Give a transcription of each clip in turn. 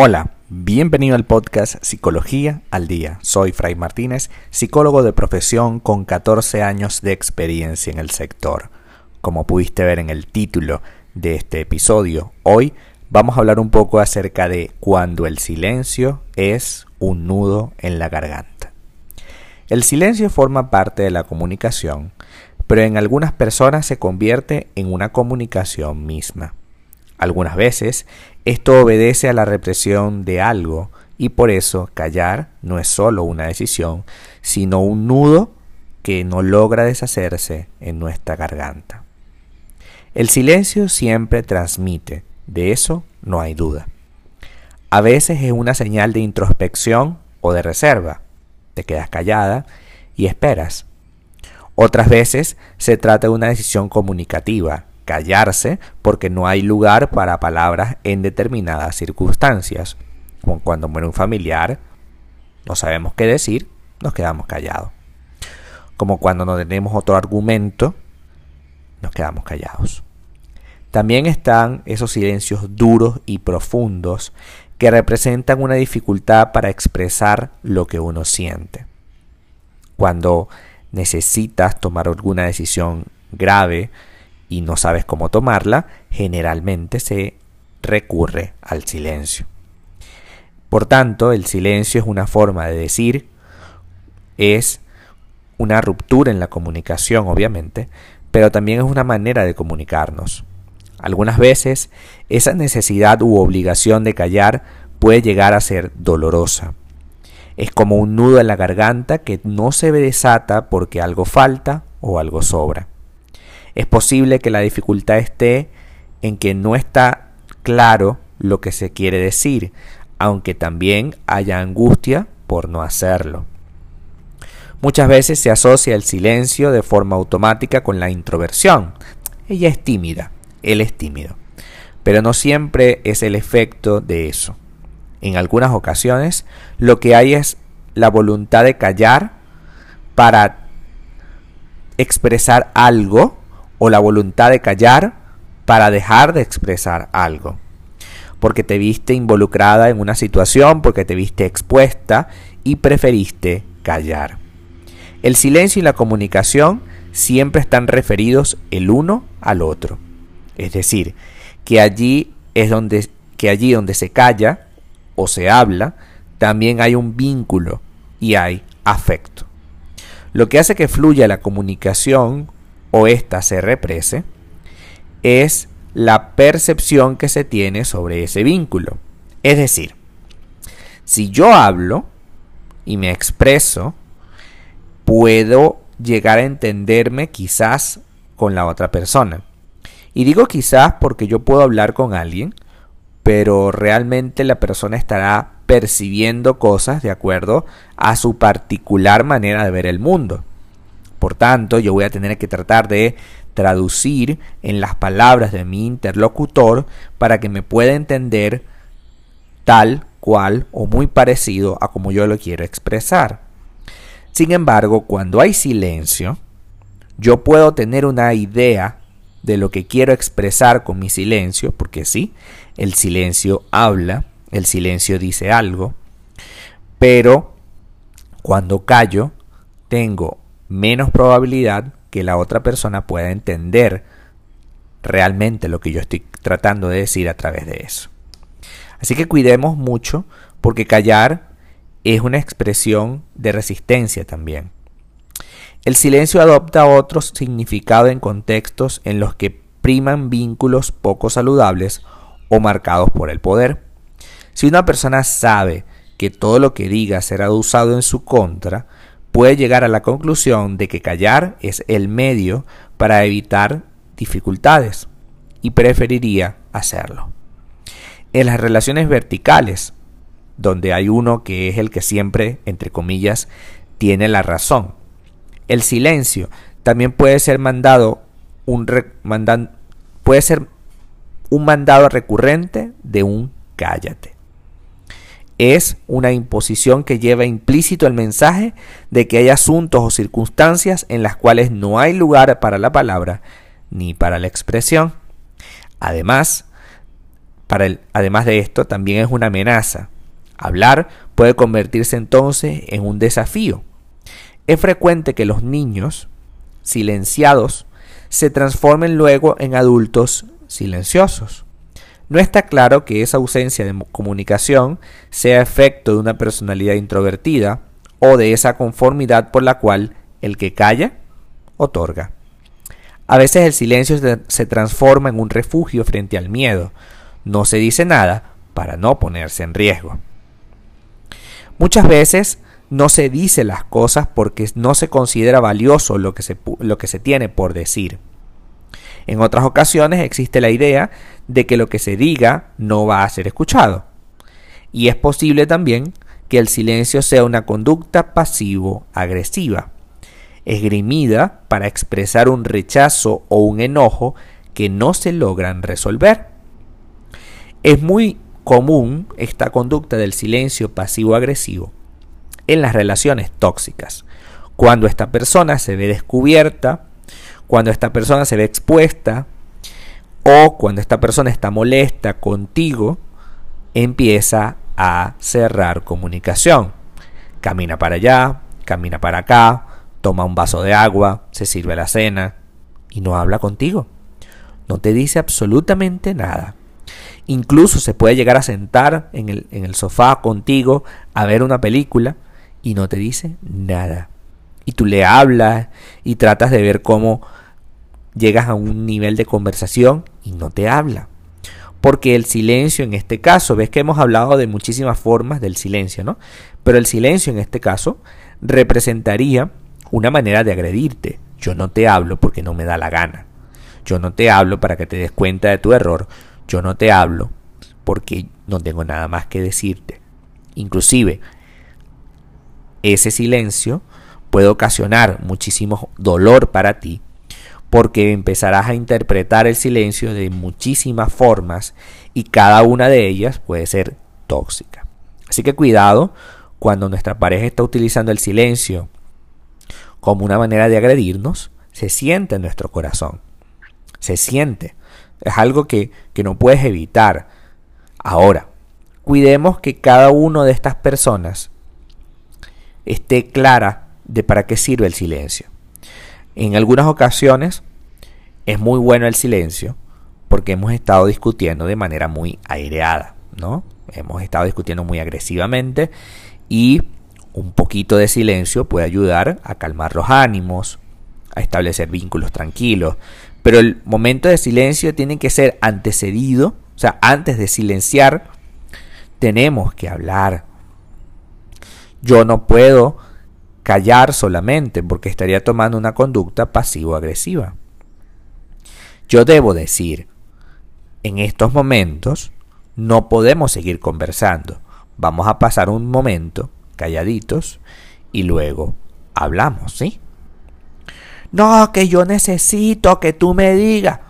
Hola, bienvenido al podcast Psicología al Día. Soy Fray Martínez, psicólogo de profesión con 14 años de experiencia en el sector. Como pudiste ver en el título de este episodio, hoy vamos a hablar un poco acerca de cuando el silencio es un nudo en la garganta. El silencio forma parte de la comunicación, pero en algunas personas se convierte en una comunicación misma. Algunas veces esto obedece a la represión de algo y por eso callar no es solo una decisión, sino un nudo que no logra deshacerse en nuestra garganta. El silencio siempre transmite, de eso no hay duda. A veces es una señal de introspección o de reserva. Te quedas callada y esperas. Otras veces se trata de una decisión comunicativa, callarse porque no hay lugar para palabras en determinadas circunstancias. Como cuando muere un familiar, no sabemos qué decir, nos quedamos callados. Como cuando no tenemos otro argumento, nos quedamos callados. También están esos silencios duros y profundos que representan una dificultad para expresar lo que uno siente. Cuando necesitas tomar alguna decisión grave, y no sabes cómo tomarla, generalmente se recurre al silencio. Por tanto, el silencio es una forma de decir, es una ruptura en la comunicación, obviamente, pero también es una manera de comunicarnos. Algunas veces esa necesidad u obligación de callar puede llegar a ser dolorosa. Es como un nudo en la garganta que no se desata porque algo falta o algo sobra. Es posible que la dificultad esté en que no está claro lo que se quiere decir, aunque también haya angustia por no hacerlo. Muchas veces se asocia el silencio de forma automática con la introversión. Ella es tímida, él es tímido. Pero no siempre es el efecto de eso. En algunas ocasiones lo que hay es la voluntad de callar para expresar algo o la voluntad de callar para dejar de expresar algo. Porque te viste involucrada en una situación, porque te viste expuesta y preferiste callar. El silencio y la comunicación siempre están referidos el uno al otro. Es decir, que allí es donde que allí donde se calla o se habla, también hay un vínculo y hay afecto. Lo que hace que fluya la comunicación o ésta se represe, es la percepción que se tiene sobre ese vínculo. Es decir, si yo hablo y me expreso, puedo llegar a entenderme quizás con la otra persona. Y digo quizás porque yo puedo hablar con alguien, pero realmente la persona estará percibiendo cosas de acuerdo a su particular manera de ver el mundo. Por tanto, yo voy a tener que tratar de traducir en las palabras de mi interlocutor para que me pueda entender tal cual o muy parecido a como yo lo quiero expresar. Sin embargo, cuando hay silencio, yo puedo tener una idea de lo que quiero expresar con mi silencio, porque sí, el silencio habla, el silencio dice algo, pero cuando callo, tengo menos probabilidad que la otra persona pueda entender realmente lo que yo estoy tratando de decir a través de eso. Así que cuidemos mucho porque callar es una expresión de resistencia también. El silencio adopta otro significado en contextos en los que priman vínculos poco saludables o marcados por el poder. Si una persona sabe que todo lo que diga será usado en su contra, puede llegar a la conclusión de que callar es el medio para evitar dificultades y preferiría hacerlo. En las relaciones verticales, donde hay uno que es el que siempre, entre comillas, tiene la razón. El silencio también puede ser mandado un puede ser un mandado recurrente de un cállate es una imposición que lleva implícito el mensaje de que hay asuntos o circunstancias en las cuales no hay lugar para la palabra ni para la expresión. Además, Para el, además de esto, también es una amenaza. Hablar puede convertirse entonces en un desafío. Es frecuente que los niños silenciados se transformen luego en adultos silenciosos. No está claro que esa ausencia de comunicación sea efecto de una personalidad introvertida o de esa conformidad por la cual el que calla otorga. A veces el silencio se transforma en un refugio frente al miedo. No se dice nada para no ponerse en riesgo. Muchas veces no se dice las cosas porque no se considera valioso lo que se, lo que se tiene por decir. En otras ocasiones existe la idea de que lo que se diga no va a ser escuchado. Y es posible también que el silencio sea una conducta pasivo-agresiva, esgrimida para expresar un rechazo o un enojo que no se logran resolver. Es muy común esta conducta del silencio pasivo-agresivo en las relaciones tóxicas, cuando esta persona se ve descubierta, cuando esta persona se ve expuesta o cuando esta persona está molesta contigo, empieza a cerrar comunicación. Camina para allá, camina para acá, toma un vaso de agua, se sirve la cena y no habla contigo. No te dice absolutamente nada. Incluso se puede llegar a sentar en el, en el sofá contigo a ver una película y no te dice nada. Y tú le hablas y tratas de ver cómo llegas a un nivel de conversación y no te habla. Porque el silencio en este caso, ves que hemos hablado de muchísimas formas del silencio, ¿no? Pero el silencio en este caso representaría una manera de agredirte. Yo no te hablo porque no me da la gana. Yo no te hablo para que te des cuenta de tu error. Yo no te hablo porque no tengo nada más que decirte. Inclusive, ese silencio puede ocasionar muchísimo dolor para ti porque empezarás a interpretar el silencio de muchísimas formas y cada una de ellas puede ser tóxica. Así que cuidado cuando nuestra pareja está utilizando el silencio como una manera de agredirnos, se siente en nuestro corazón. Se siente. Es algo que, que no puedes evitar. Ahora, cuidemos que cada una de estas personas esté clara de para qué sirve el silencio. En algunas ocasiones es muy bueno el silencio porque hemos estado discutiendo de manera muy aireada, ¿no? Hemos estado discutiendo muy agresivamente y un poquito de silencio puede ayudar a calmar los ánimos, a establecer vínculos tranquilos, pero el momento de silencio tiene que ser antecedido, o sea, antes de silenciar, tenemos que hablar. Yo no puedo callar solamente porque estaría tomando una conducta pasivo-agresiva. Yo debo decir, en estos momentos no podemos seguir conversando. Vamos a pasar un momento calladitos y luego hablamos, ¿sí? No, que yo necesito que tú me digas.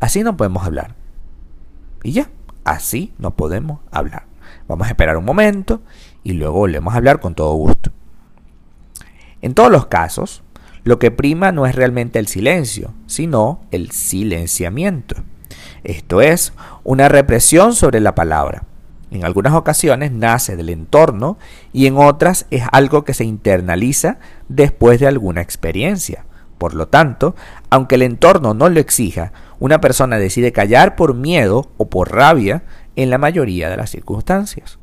Así no podemos hablar. Y ya, así no podemos hablar. Vamos a esperar un momento y luego volvemos a hablar con todo gusto. En todos los casos, lo que prima no es realmente el silencio, sino el silenciamiento. Esto es una represión sobre la palabra. En algunas ocasiones nace del entorno y en otras es algo que se internaliza después de alguna experiencia. Por lo tanto, aunque el entorno no lo exija, una persona decide callar por miedo o por rabia en la mayoría de las circunstancias.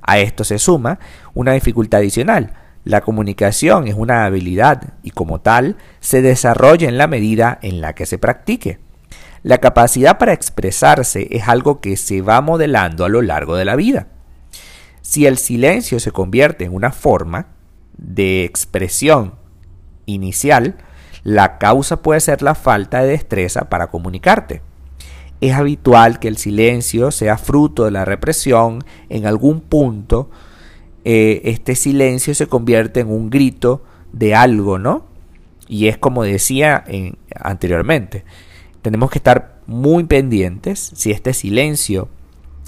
A esto se suma una dificultad adicional, la comunicación es una habilidad y como tal se desarrolla en la medida en la que se practique. La capacidad para expresarse es algo que se va modelando a lo largo de la vida. Si el silencio se convierte en una forma de expresión inicial, la causa puede ser la falta de destreza para comunicarte. Es habitual que el silencio sea fruto de la represión en algún punto eh, este silencio se convierte en un grito de algo, ¿no? Y es como decía anteriormente, tenemos que estar muy pendientes si este silencio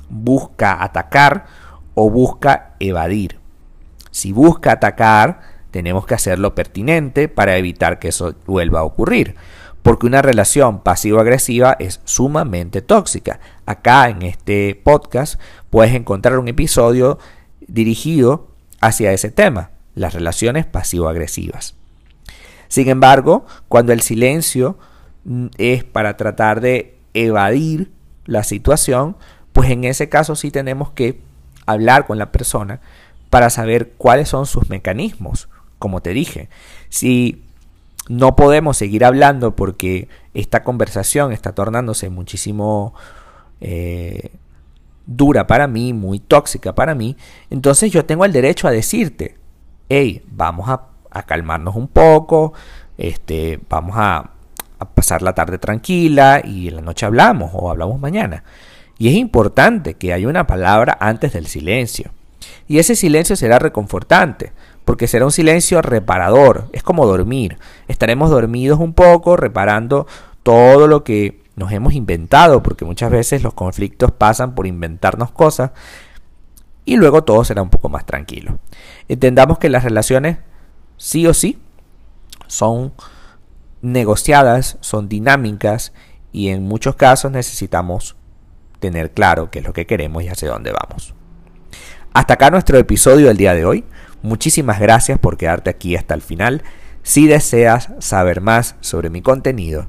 busca atacar o busca evadir. Si busca atacar, tenemos que hacerlo pertinente para evitar que eso vuelva a ocurrir. porque una relación pasivo-agresiva es sumamente tóxica. Acá en este podcast puedes encontrar un episodio dirigido hacia ese tema, las relaciones pasivo-agresivas. Sin embargo, cuando el silencio mm, es para tratar de evadir la situación, pues en ese caso sí tenemos que hablar con la persona para saber cuáles son sus mecanismos, como te dije. Si no podemos seguir hablando porque esta conversación está tornándose muchísimo eh, dura para mí, muy tóxica para mí, entonces yo tengo el derecho a decirte, hey, vamos a, calmarnos un poco, este, vamos a, a pasar la tarde tranquila y en la noche hablamos o hablamos mañana. Y es importante que haya una palabra antes del silencio. Y ese silencio será reconfortante, porque será un silencio reparador, es como dormir. Estaremos dormidos un poco, reparando todo lo que nos hemos inventado, porque muchas veces los conflictos pasan por inventarnos cosas y luego todo será un poco más tranquilo. Entendamos que las relaciones sí o sí son negociadas, son dinámicas y en muchos casos necesitamos tener claro qué es lo que queremos y hacia dónde vamos. Hasta acá nuestro episodio del día de hoy. Muchísimas gracias por quedarte aquí hasta el final. Si deseas saber más sobre mi contenido,